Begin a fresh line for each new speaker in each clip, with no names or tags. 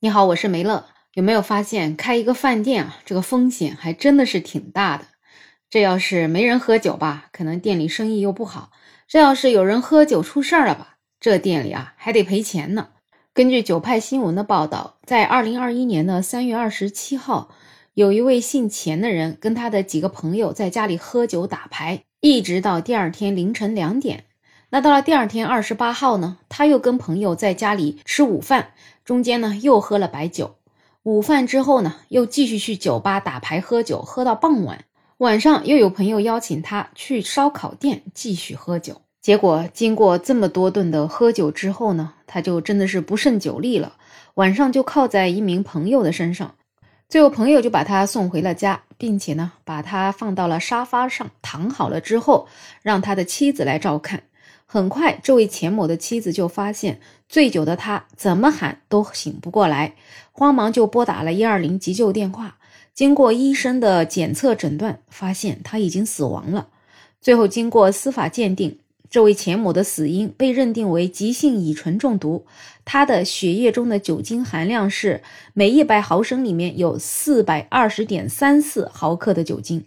你好，我是梅乐。有没有发现开一个饭店啊，这个风险还真的是挺大的。这要是没人喝酒吧，可能店里生意又不好；这要是有人喝酒出事儿了吧，这店里啊还得赔钱呢。根据九派新闻的报道，在二零二一年的三月二十七号，有一位姓钱的人跟他的几个朋友在家里喝酒打牌，一直到第二天凌晨两点。那到了第二天二十八号呢，他又跟朋友在家里吃午饭，中间呢又喝了白酒。午饭之后呢，又继续去酒吧打牌喝酒，喝到傍晚。晚上又有朋友邀请他去烧烤店继续喝酒。结果经过这么多顿的喝酒之后呢，他就真的是不胜酒力了，晚上就靠在一名朋友的身上。最后朋友就把他送回了家，并且呢把他放到了沙发上躺好了之后，让他的妻子来照看。很快，这位钱某的妻子就发现醉酒的他怎么喊都醒不过来，慌忙就拨打了一二零急救电话。经过医生的检测诊断，发现他已经死亡了。最后，经过司法鉴定，这位钱某的死因被认定为急性乙醇中毒，他的血液中的酒精含量是每一百毫升里面有四百二十点三四毫克的酒精。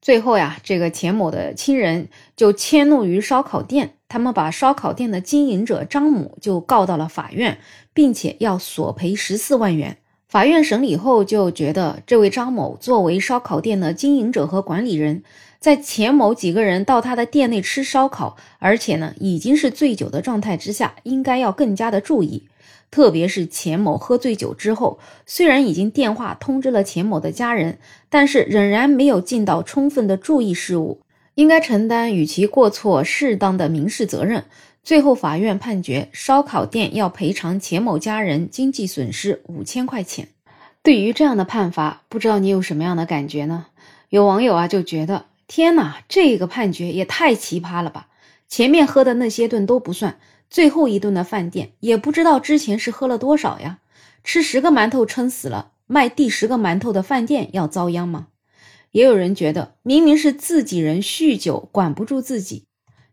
最后呀，这个钱某的亲人就迁怒于烧烤店，他们把烧烤店的经营者张某就告到了法院，并且要索赔十四万元。法院审理后就觉得，这位张某作为烧烤店的经营者和管理人，在钱某几个人到他的店内吃烧烤，而且呢已经是醉酒的状态之下，应该要更加的注意。特别是钱某喝醉酒之后，虽然已经电话通知了钱某的家人，但是仍然没有尽到充分的注意事务，应该承担与其过错适当的民事责任。最后，法院判决烧烤店要赔偿钱某家人经济损失五千块钱。对于这样的判罚，不知道你有什么样的感觉呢？有网友啊就觉得，天哪，这个判决也太奇葩了吧！前面喝的那些顿都不算。最后一顿的饭店也不知道之前是喝了多少呀，吃十个馒头撑死了，卖第十个馒头的饭店要遭殃吗？也有人觉得明明是自己人酗酒管不住自己，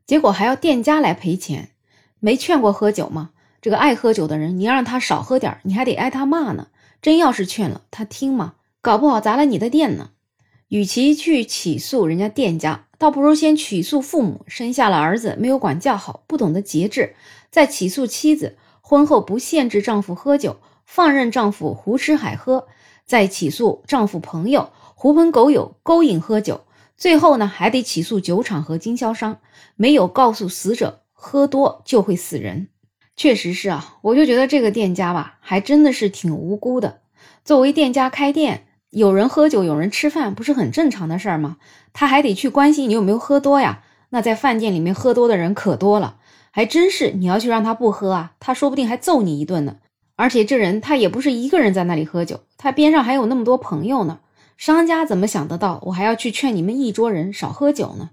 结果还要店家来赔钱，没劝过喝酒吗？这个爱喝酒的人，你让他少喝点，你还得挨他骂呢。真要是劝了他听吗？搞不好砸了你的店呢。与其去起诉人家店家。倒不如先起诉父母生下了儿子没有管教好，不懂得节制；再起诉妻子婚后不限制丈夫喝酒，放任丈夫胡吃海喝；再起诉丈夫朋友狐朋狗友勾引喝酒；最后呢，还得起诉酒厂和经销商没有告诉死者喝多就会死人。确实是啊，我就觉得这个店家吧，还真的是挺无辜的。作为店家开店。有人喝酒，有人吃饭，不是很正常的事儿吗？他还得去关心你有没有喝多呀？那在饭店里面喝多的人可多了，还真是你要去让他不喝啊，他说不定还揍你一顿呢。而且这人他也不是一个人在那里喝酒，他边上还有那么多朋友呢。商家怎么想得到我还要去劝你们一桌人少喝酒呢？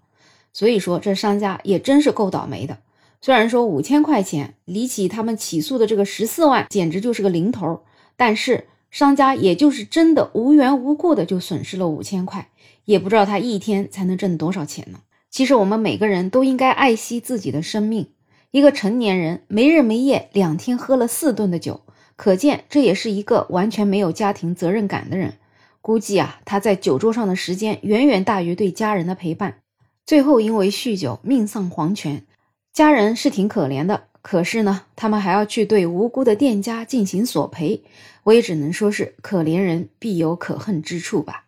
所以说这商家也真是够倒霉的。虽然说五千块钱比起他们起诉的这个十四万，简直就是个零头，但是。商家也就是真的无缘无故的就损失了五千块，也不知道他一天才能挣多少钱呢。其实我们每个人都应该爱惜自己的生命。一个成年人没日没夜两天喝了四顿的酒，可见这也是一个完全没有家庭责任感的人。估计啊，他在酒桌上的时间远远大于对家人的陪伴，最后因为酗酒命丧黄泉，家人是挺可怜的。可是呢，他们还要去对无辜的店家进行索赔，我也只能说是可怜人必有可恨之处吧。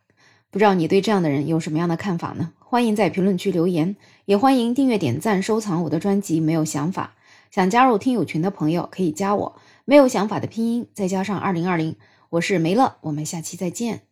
不知道你对这样的人有什么样的看法呢？欢迎在评论区留言，也欢迎订阅、点赞、收藏我的专辑。没有想法，想加入听友群的朋友可以加我。没有想法的拼音再加上二零二零，我是梅乐，我们下期再见。